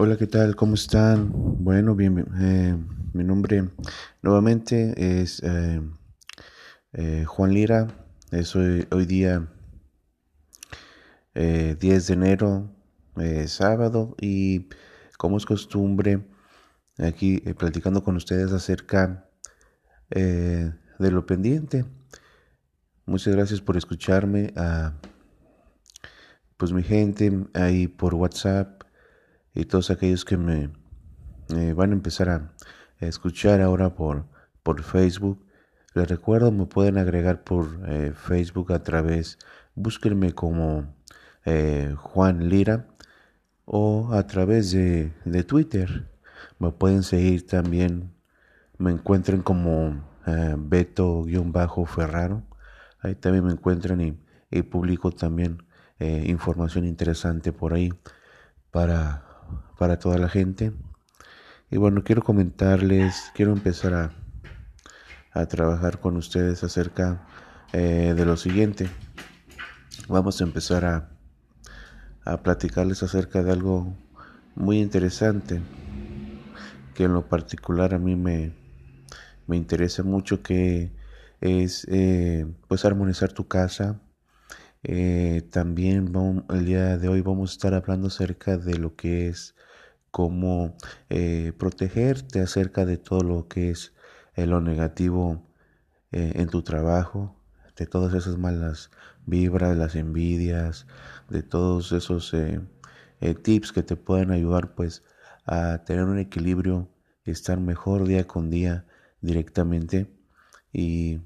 Hola, ¿qué tal? ¿Cómo están? Bueno, bien, eh, mi nombre nuevamente es eh, eh, Juan Lira. Es hoy, hoy día 10 de enero, sábado, y como es costumbre, aquí platicando con ustedes acerca de lo pendiente. Muchas gracias por escucharme. A, pues mi gente ahí por WhatsApp y todos aquellos que me van a empezar a, escuchar ahora por, por Facebook. Les recuerdo, me pueden agregar por eh, Facebook a través, búsquenme como eh, Juan Lira o a través de, de Twitter. Me pueden seguir también, me encuentren como eh, Beto-Ferraro. Ahí también me encuentran y, y publico también información interesante por ahí para para toda la gente. Y bueno, quiero comentarles, quiero empezar a, a trabajar con ustedes acerca eh, de lo siguiente. Vamos a empezar a, a platicarles acerca de algo muy interesante que en lo particular a mí me, me interesa mucho que es eh, pues armonizar tu casa eh, también el día de hoy vamos a estar hablando acerca de lo que es cómo eh, protegerte acerca de todo lo que es eh, lo negativo en tu trabajo, de todas esas malas vibras, las envidias, de todos esos tips que te pueden ayudar pues a tener un equilibrio, estar mejor día con día directamente y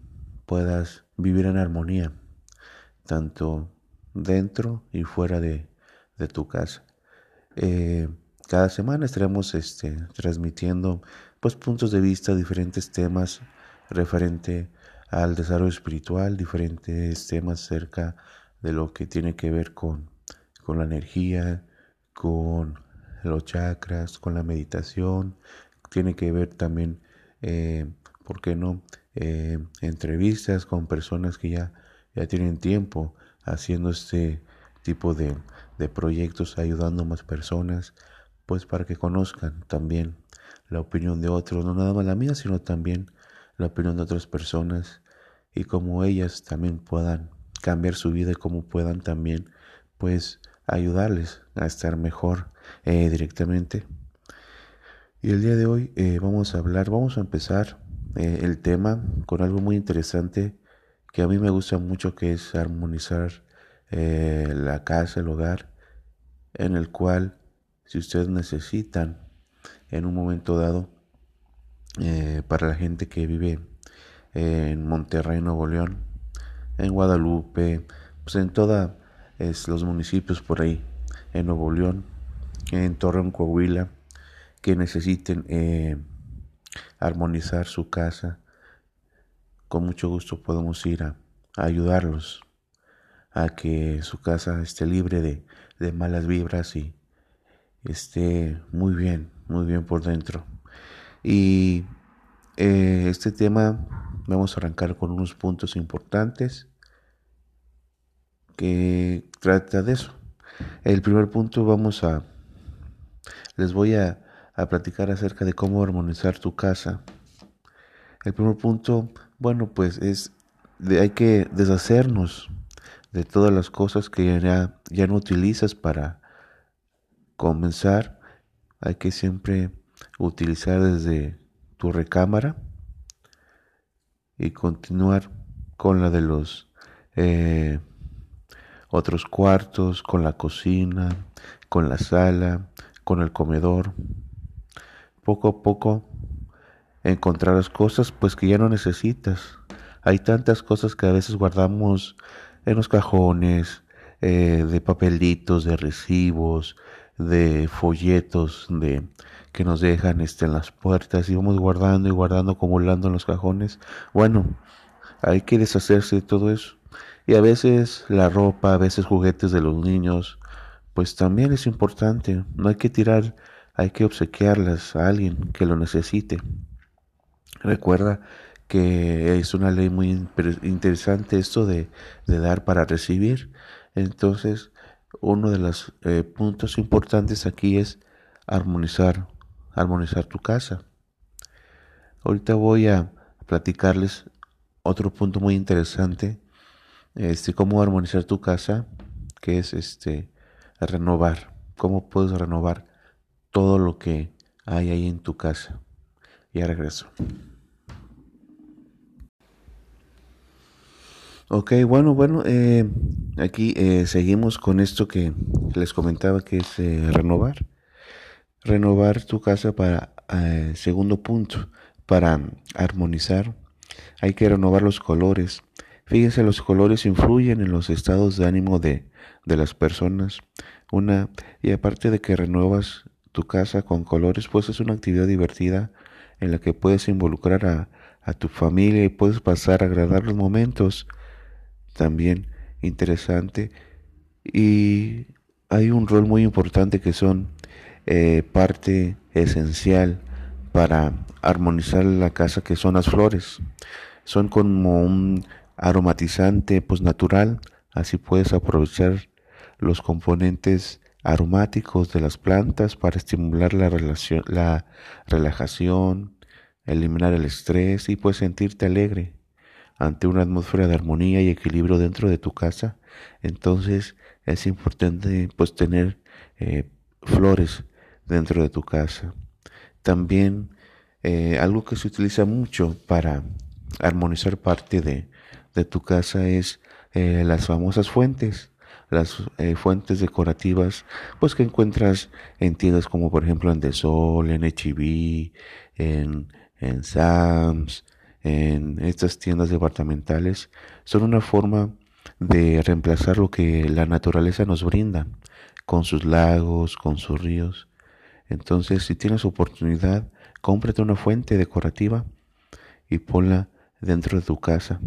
puedas vivir en armonía tanto dentro y fuera de, tu casa. Eh, cada semana estaremos este, transmitiendo pues, puntos de vista, diferentes temas referente al desarrollo espiritual, diferentes temas acerca de lo que tiene que ver con, con la energía, con los chakras, con la meditación, tiene que ver también, eh, ¿por qué no?, eh, entrevistas con personas que ya ya tienen tiempo haciendo este tipo de, proyectos, ayudando a más personas, pues para que conozcan también la opinión de otros, no nada más la mía, sino también la opinión de otras personas y cómo ellas también puedan cambiar su vida y cómo puedan también pues ayudarles a estar mejor eh, directamente. Y el día de hoy eh, vamos a hablar, vamos a empezar eh, el tema con algo muy interesante que a mí me gusta mucho, que es armonizar eh, la casa, el hogar, en el cual si ustedes necesitan en un momento dado, eh, para la gente que vive en Monterrey, Nuevo León, en Guadalupe, pues en todos los municipios por ahí, en Nuevo León, en Torreón, Coahuila, que necesiten eh, armonizar su casa, con mucho gusto podemos ir a, ayudarlos a que su casa esté libre de, malas vibras y esté muy bien, muy bien por dentro. Y eh, este tema vamos a arrancar con unos puntos importantes que trata de eso. El primer punto vamos a, les voy a, a platicar acerca de cómo armonizar tu casa. El primer punto bueno, pues es de, hay que deshacernos de todas las cosas que ya, ya no utilizas para comenzar. Hay que siempre utilizar desde tu recámara y continuar con la de los eh, otros cuartos, con la cocina, con la sala, con el comedor. Poco a poco encontrar las cosas pues que ya no necesitas. Hay tantas cosas que a veces guardamos en los cajones, eh, de papelitos, de recibos, de folletos, de que nos dejan este, en las puertas y vamos guardando y guardando, acumulando en los cajones. Bueno, hay que deshacerse de todo eso. Y a veces la ropa, a veces juguetes de los niños, pues también es importante. No hay que tirar, hay que obsequiarlas a alguien que lo necesite. Recuerda que es una ley muy interesante esto de, dar para recibir. Entonces, uno de los eh, puntos importantes aquí es armonizar, armonizar tu casa. Ahorita voy a platicarles otro punto muy interesante, este, cómo armonizar tu casa, que es este, renovar, cómo puedes renovar todo lo que hay ahí en tu casa. Ya regreso. Ok, bueno, bueno, eh, aquí eh, seguimos con esto que les comentaba que es eh, renovar. Renovar tu casa para, segundo punto, para armonizar. Hay que renovar los colores. Fíjense, los colores influyen en los estados de ánimo de, de las personas. Una, y aparte de que renuevas tu casa con colores, pues es una actividad divertida en la que puedes involucrar a, a tu familia y puedes pasar agradables momentos también interesante. Y hay un rol muy importante que son eh, parte esencial para armonizar la casa que son las flores. Son como un aromatizante pues natural. Así puedes aprovechar los componentes aromáticos de las plantas para estimular la, relación, la relajación eliminar el estrés y pues sentirte alegre ante una atmósfera de armonía y equilibrio dentro de tu casa, entonces es importante pues tener eh, flores dentro de tu casa. También eh, algo que se utiliza mucho para armonizar parte de, tu casa es eh, las famosas fuentes las fuentes decorativas pues que encuentras en tiendas como por ejemplo en The Sol, en HB, en, en Sam's, en estas tiendas departamentales son una forma de reemplazar lo que la naturaleza nos brinda con sus lagos, con sus ríos. Entonces, si tienes oportunidad, cómprate una fuente decorativa y ponla dentro de tu casa,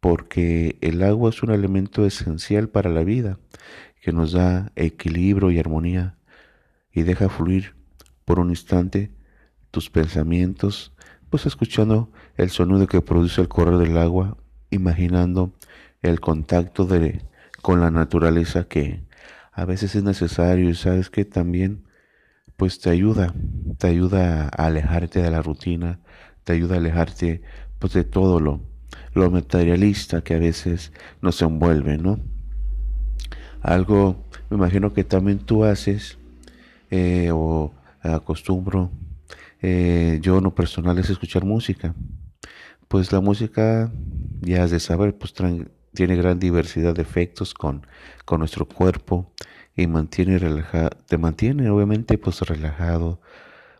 porque el agua es un elemento esencial para la vida, que nos da equilibrio y armonía y deja fluir por un instante tus pensamientos pues escuchando el sonido que produce el correr del agua, imaginando el contacto de, con la naturaleza que a veces es necesario y sabes que también pues te ayuda, te ayuda a alejarte de la rutina, te ayuda a alejarte pues de todo lo, lo materialista que a veces nos envuelve, ¿no? Algo, me imagino que también tú haces eh, o acostumbro eh, yo no personal es escuchar música. Pues la música, ya has de saber, pues tiene gran diversidad de efectos con, con nuestro cuerpo y mantiene relajado, te mantiene obviamente pues relajado,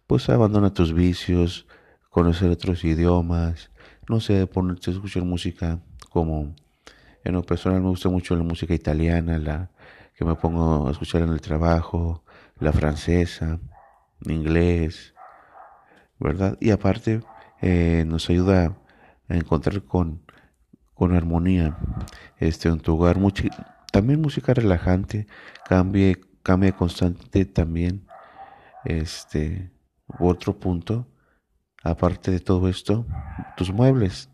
pues abandona tus vicios, conocer otros idiomas, no sé, ponerte a escuchar música como en lo personal me gusta mucho la música italiana, la que me pongo a escuchar en el trabajo, la francesa, inglés, ¿verdad? Y aparte eh, nos ayuda a encontrar con, con armonía este, en tu hogar. también música relajante, cambie, cambia constante también. Este, otro punto, aparte de todo esto, tus muebles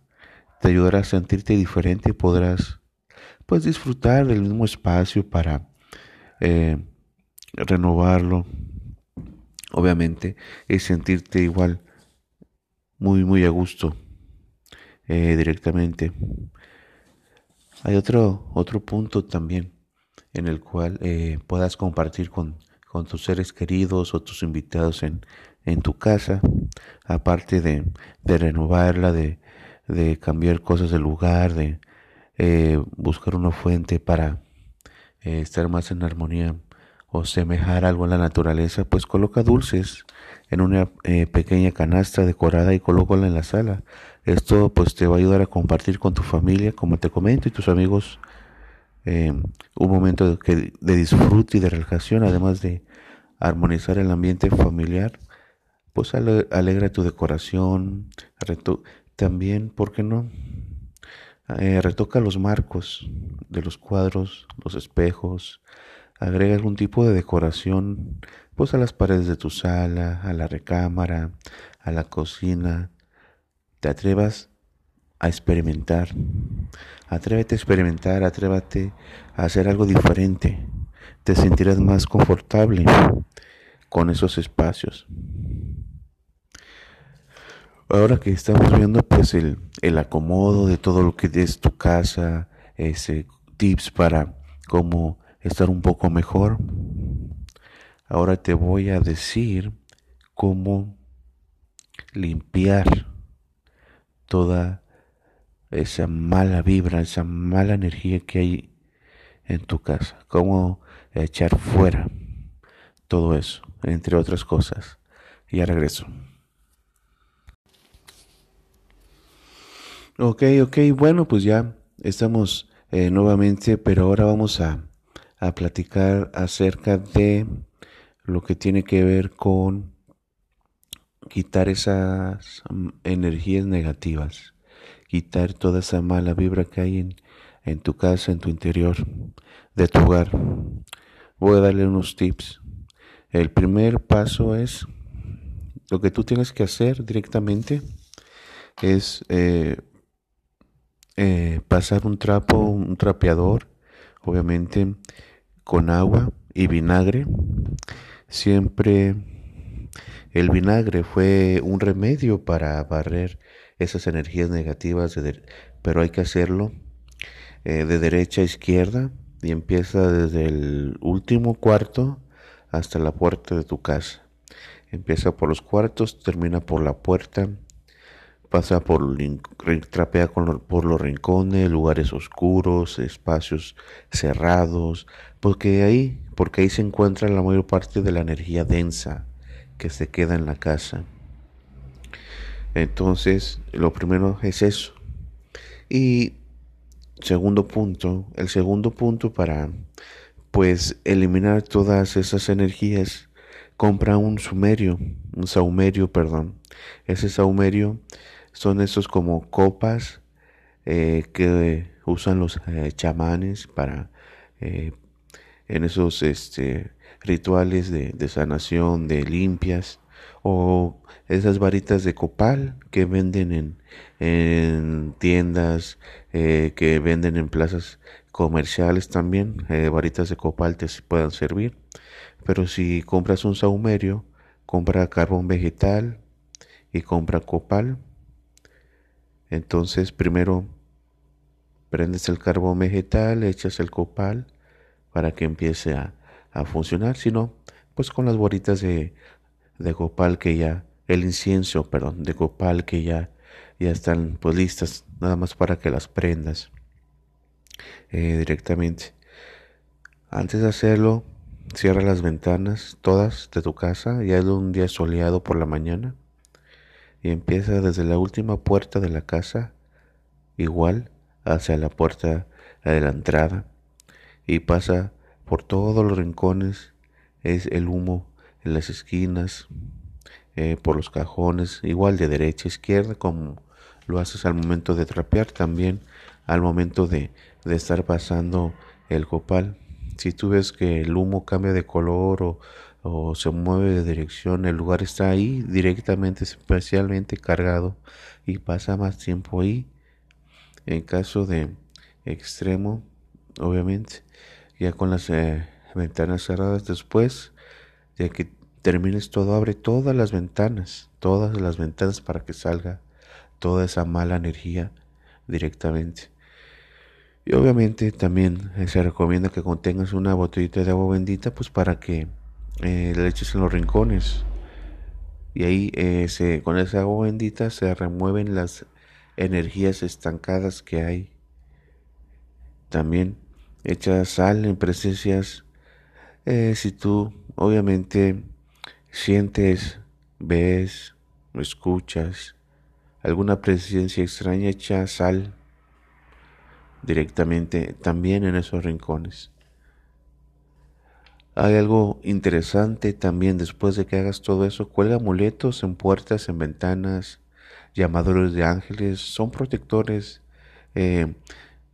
te ayudará a sentirte diferente y podrás pues disfrutar del mismo espacio para eh, renovarlo obviamente, es sentirte igual, muy, muy a gusto eh, directamente. Hay otro, otro punto también en el cual eh, puedas compartir con, con, tus seres queridos o tus invitados en, en tu casa, aparte de, de renovarla, de, de, cambiar cosas del lugar, de eh, buscar una fuente para estar más en armonía o semejar algo en la naturaleza, pues coloca dulces en una eh, pequeña canasta decorada y colócala en la sala. Esto pues te va a ayudar a compartir con tu familia, como te comento, y tus amigos eh, un momento de, de, disfrute y de relajación, además de armonizar el ambiente familiar, pues alegra tu decoración, también, ¿por qué no? Eh, retoca los marcos de los cuadros, los espejos, agrega algún tipo de decoración pues a las paredes de tu sala, a la recámara, a la cocina. Te atrevas a experimentar. Atrévete a experimentar, atrévate a hacer algo diferente. Te sentirás más confortable con esos espacios. Ahora que estamos viendo pues el, el acomodo de todo lo que es tu casa, ese tips para cómo estar un poco mejor. Ahora te voy a decir cómo limpiar toda esa mala vibra, esa mala energía que hay en tu casa, cómo echar fuera todo eso, entre otras cosas. Ya regreso. Ok, ok, bueno, pues ya estamos eh, nuevamente, pero ahora vamos a, a platicar acerca de lo que tiene que ver con quitar esas mm, energías negativas, quitar toda esa mala vibra que hay en, en tu casa, en tu interior, de tu hogar. Voy a darle unos tips. El primer paso es lo que tú tienes que hacer directamente es eh, eh, pasar un trapo, un trapeador, obviamente con agua y vinagre. Siempre el vinagre fue un remedio para barrer esas energías negativas, pero hay que hacerlo eh, de derecha a izquierda y empieza desde el último cuarto hasta la puerta de tu casa. Empieza por los cuartos, termina por la puerta pasa por, trapea por los rincones, lugares oscuros, espacios cerrados, porque ahí, porque ahí se encuentra la mayor parte de la energía densa que se queda en la casa. Entonces, lo primero es eso. Y segundo punto, el segundo punto para pues eliminar todas esas energías, compra un sumerio, un saumerio, perdón. Ese saumerio son esos como copas eh, que usan los eh, chamanes para eh, en esos este, rituales de, sanación, de limpias, o esas varitas de copal que venden en, en tiendas, que venden en plazas comerciales también, varitas de copal te puedan servir. Pero si compras un saumerio, compra carbón vegetal y compra copal entonces primero prendes el carbón vegetal, echas el copal para que empiece a, funcionar, si no, pues con las bolitas de, de, copal que ya, el incienso, perdón, de copal que ya, ya están pues listas, nada más para que las prendas eh, directamente. Antes de hacerlo, cierra las ventanas todas de tu casa, ya es un día soleado por la mañana y empieza desde la última puerta de la casa, igual hacia la puerta de la entrada, y pasa por todos los rincones, es el humo en las esquinas, eh, por los cajones, igual de derecha a izquierda, como lo haces al momento de trapear, también al momento de, de estar pasando el copal. Si tú ves que el humo cambia de color o o se mueve de dirección, el lugar está ahí directamente, especialmente cargado y pasa más tiempo ahí. En caso de extremo, obviamente, ya con las eh, ventanas cerradas después, ya que termines todo, abre todas las ventanas, todas las ventanas para que salga toda esa mala energía directamente. Y obviamente también se recomienda que contengas una botellita de agua bendita, pues para que eh, eches en los rincones. Y ahí eh, se, con esa agua bendita se remueven las energías estancadas que hay. También echa sal en presencias. Eh, si tú obviamente sientes, ves, escuchas alguna presencia extraña, echa sal directamente también en esos rincones. Hay algo interesante también después de que hagas todo eso. Cuelga amuletos en puertas, en ventanas, llamadores de ángeles, son protectores. Eh,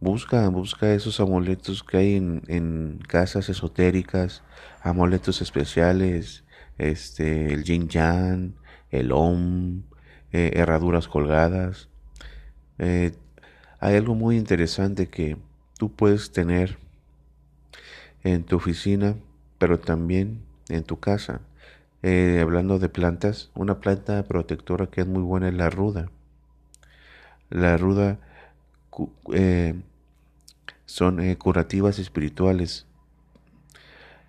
busca, busca esos amuletos que hay en, casas esotéricas, amuletos especiales, este, el yin yang, el om, eh, herraduras colgadas. Eh, hay algo muy interesante que tú puedes tener en tu oficina pero también en tu casa. eh, hablando de plantas, una planta protectora que es muy buena es la ruda. La ruda eh, son eh, curativas espirituales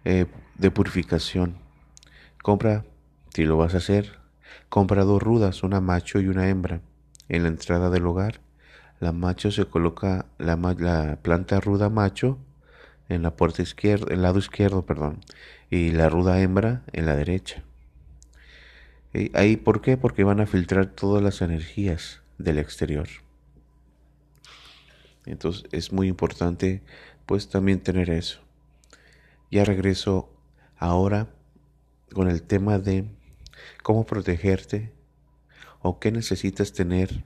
de purificación. Compra, si lo vas a hacer, compra dos rudas, una macho y una hembra, en la entrada del hogar. La macho se coloca la, la planta ruda macho en la puerta izquierda, el lado izquierdo, perdón, y la ruda hembra en la derecha. ¿Ahí por qué? Porque van a filtrar todas las energías del exterior. Entonces es muy importante pues también tener eso. Ya regreso ahora con el tema de cómo protegerte o qué necesitas tener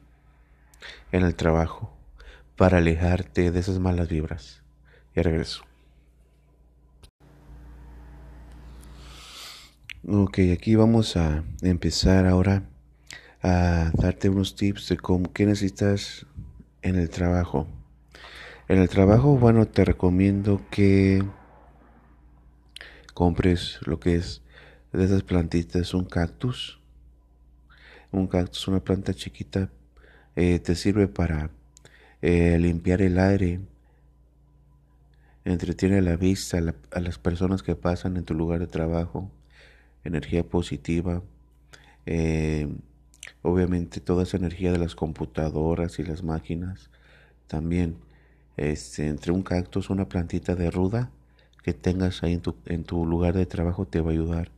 en el trabajo para alejarte de esas malas vibras. Ya regreso. Ok, aquí vamos a empezar ahora a darte unos tips de cómo, qué necesitas en el trabajo. En el trabajo, bueno, te recomiendo que compres lo que es de esas plantitas, un cactus. Un cactus, una planta chiquita, eh, te sirve para eh, limpiar el aire, entretiene la vista a las personas que pasan en tu lugar de trabajo energía positiva. Eh, obviamente toda esa energía de las computadoras y las máquinas. También este, entre un cactus, una plantita de ruda que tengas ahí en tu, en tu lugar de trabajo te va a ayudar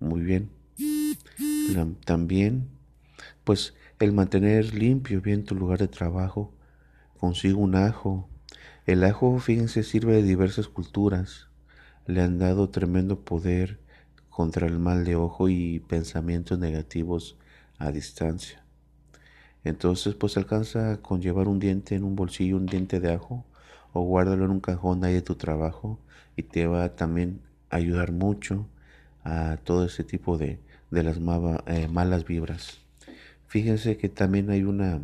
muy bien. también, pues el mantener limpio bien tu lugar de trabajo. Consigo un ajo. El ajo, fíjense, sirve de diversas culturas. Le han dado tremendo poder contra el mal de ojo y pensamientos negativos a distancia. Entonces, pues alcanza con llevar un diente en un bolsillo, un diente de ajo, o guárdalo en un cajón ahí de tu trabajo y te va también ayudar mucho a todo ese tipo de, de las eh, malas vibras. Fíjense que también hay una,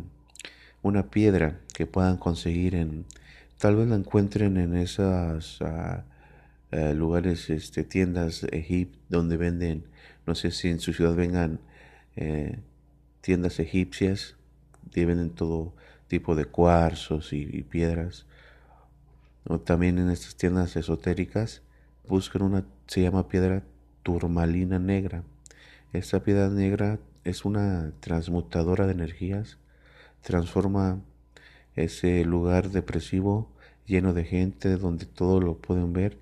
una piedra que puedan conseguir en, tal vez la encuentren en esas ah, eh, lugares, este, tiendas egip donde venden, no sé si en su ciudad vengan eh, tiendas egipcias, venden todo tipo de cuarzos y, piedras. O también en estas tiendas esotéricas buscan una, se llama piedra turmalina negra. Esta piedra negra es una transmutadora de energías, transforma ese lugar depresivo lleno de gente donde todo lo pueden ver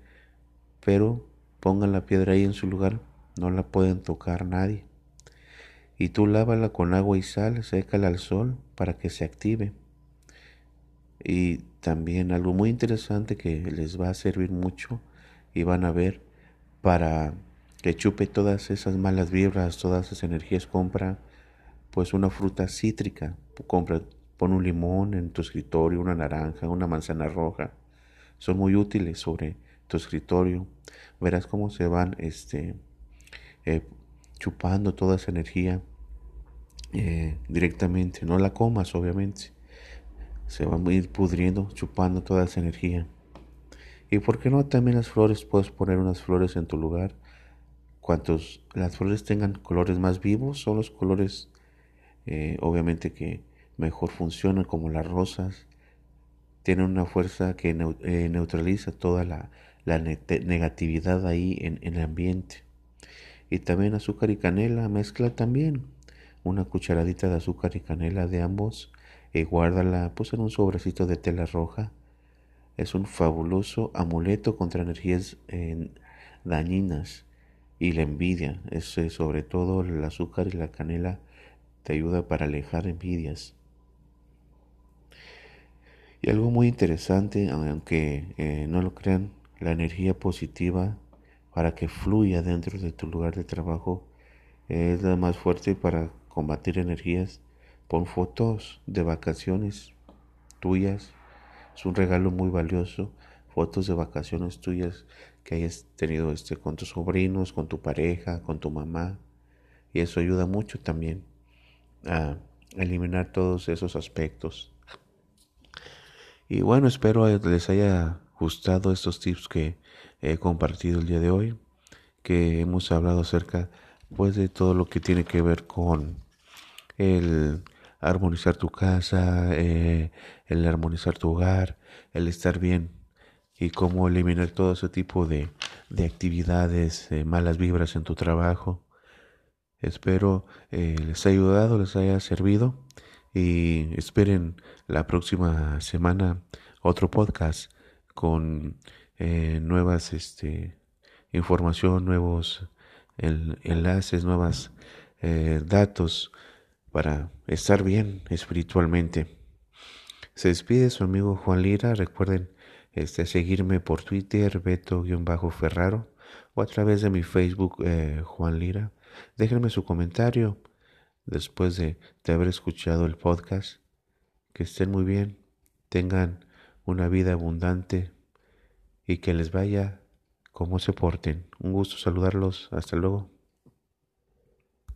pero pongan la piedra ahí en su lugar, no la pueden tocar nadie. Y tú lávala con agua y sal, sécala al sol para que se active. Y también algo muy interesante que les va a servir mucho y van a ver para que chupe todas esas malas vibras, todas esas energías, compra pues una fruta cítrica, compra, pon un limón en tu escritorio, una naranja, una manzana roja, son muy útiles sobre tu escritorio, verás cómo se van este, eh, chupando toda esa energía eh, directamente. No la comas, obviamente. Se van a ir pudriendo, chupando toda esa energía. Y por qué no también las flores, puedes poner unas flores en tu lugar. Cuantos las flores tengan colores más vivos, son los colores eh, obviamente que mejor funcionan como las rosas. Tienen una fuerza que neutraliza toda la, la negatividad ahí en, el ambiente. Y también azúcar y canela, mezcla también una cucharadita de azúcar y canela de ambos y guárdala pues en un sobrecito de tela roja. Es un fabuloso amuleto contra energías eh, dañinas y la envidia. Es eh, sobre todo el azúcar y la canela te ayuda para alejar envidias. Y algo muy interesante, aunque eh, no lo crean, la energía positiva para que fluya dentro de tu lugar de trabajo es la más fuerte para combatir energías. Pon fotos de vacaciones tuyas. Es un regalo muy valioso. Fotos de vacaciones tuyas que hayas tenido este, con tus sobrinos, con tu pareja, con tu mamá. Y eso ayuda mucho también a eliminar todos esos aspectos. Y bueno, espero les haya gustado estos tips que he compartido el día de hoy, que hemos hablado acerca pues de todo lo que tiene que ver con el armonizar tu casa, eh, el armonizar tu hogar, el estar bien y cómo eliminar todo ese tipo de, de actividades, malas vibras en tu trabajo. Espero eh, les haya ayudado, les haya servido y esperen la próxima semana otro podcast con eh, nuevas este, información, nuevos enlaces, nuevos eh, datos para estar bien espiritualmente. Se despide su amigo Juan Lira. Recuerden este, seguirme por Twitter, Beto-Ferraro, o a través de mi Facebook, eh, Juan Lira. Déjenme su comentario después de, de haber escuchado el podcast. Que estén muy bien, tengan una vida abundante y que les vaya como se porten. Un gusto saludarlos. Hasta luego.